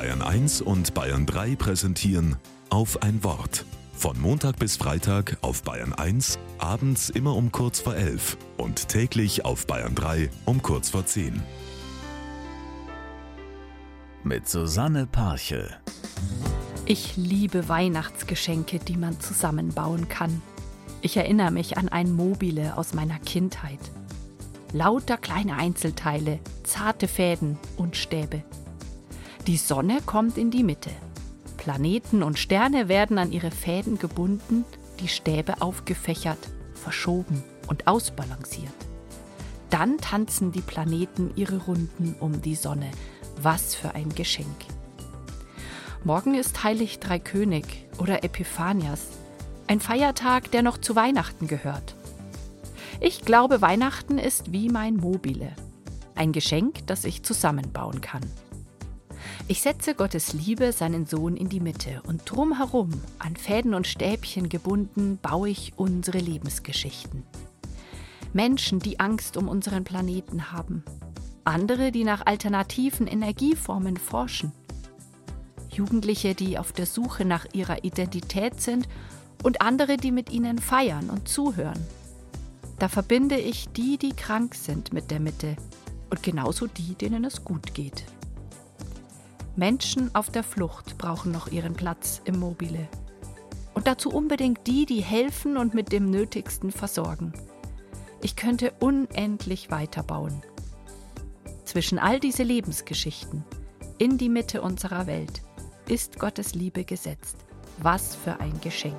Bayern 1 und Bayern 3 präsentieren auf ein Wort. Von Montag bis Freitag auf Bayern 1, abends immer um kurz vor 11 und täglich auf Bayern 3 um kurz vor 10. Mit Susanne Parche. Ich liebe Weihnachtsgeschenke, die man zusammenbauen kann. Ich erinnere mich an ein Mobile aus meiner Kindheit. Lauter kleine Einzelteile, zarte Fäden und Stäbe. Die Sonne kommt in die Mitte. Planeten und Sterne werden an ihre Fäden gebunden, die Stäbe aufgefächert, verschoben und ausbalanciert. Dann tanzen die Planeten ihre Runden um die Sonne. Was für ein Geschenk. Morgen ist Heilig Dreikönig oder Epiphanias, ein Feiertag, der noch zu Weihnachten gehört. Ich glaube, Weihnachten ist wie mein Mobile, ein Geschenk, das ich zusammenbauen kann. Ich setze Gottes Liebe, seinen Sohn, in die Mitte und drumherum, an Fäden und Stäbchen gebunden, baue ich unsere Lebensgeschichten. Menschen, die Angst um unseren Planeten haben, andere, die nach alternativen Energieformen forschen, Jugendliche, die auf der Suche nach ihrer Identität sind und andere, die mit ihnen feiern und zuhören. Da verbinde ich die, die krank sind mit der Mitte und genauso die, denen es gut geht. Menschen auf der Flucht brauchen noch ihren Platz im Mobile. Und dazu unbedingt die, die helfen und mit dem Nötigsten versorgen. Ich könnte unendlich weiterbauen. Zwischen all diese Lebensgeschichten, in die Mitte unserer Welt, ist Gottes Liebe gesetzt. Was für ein Geschenk.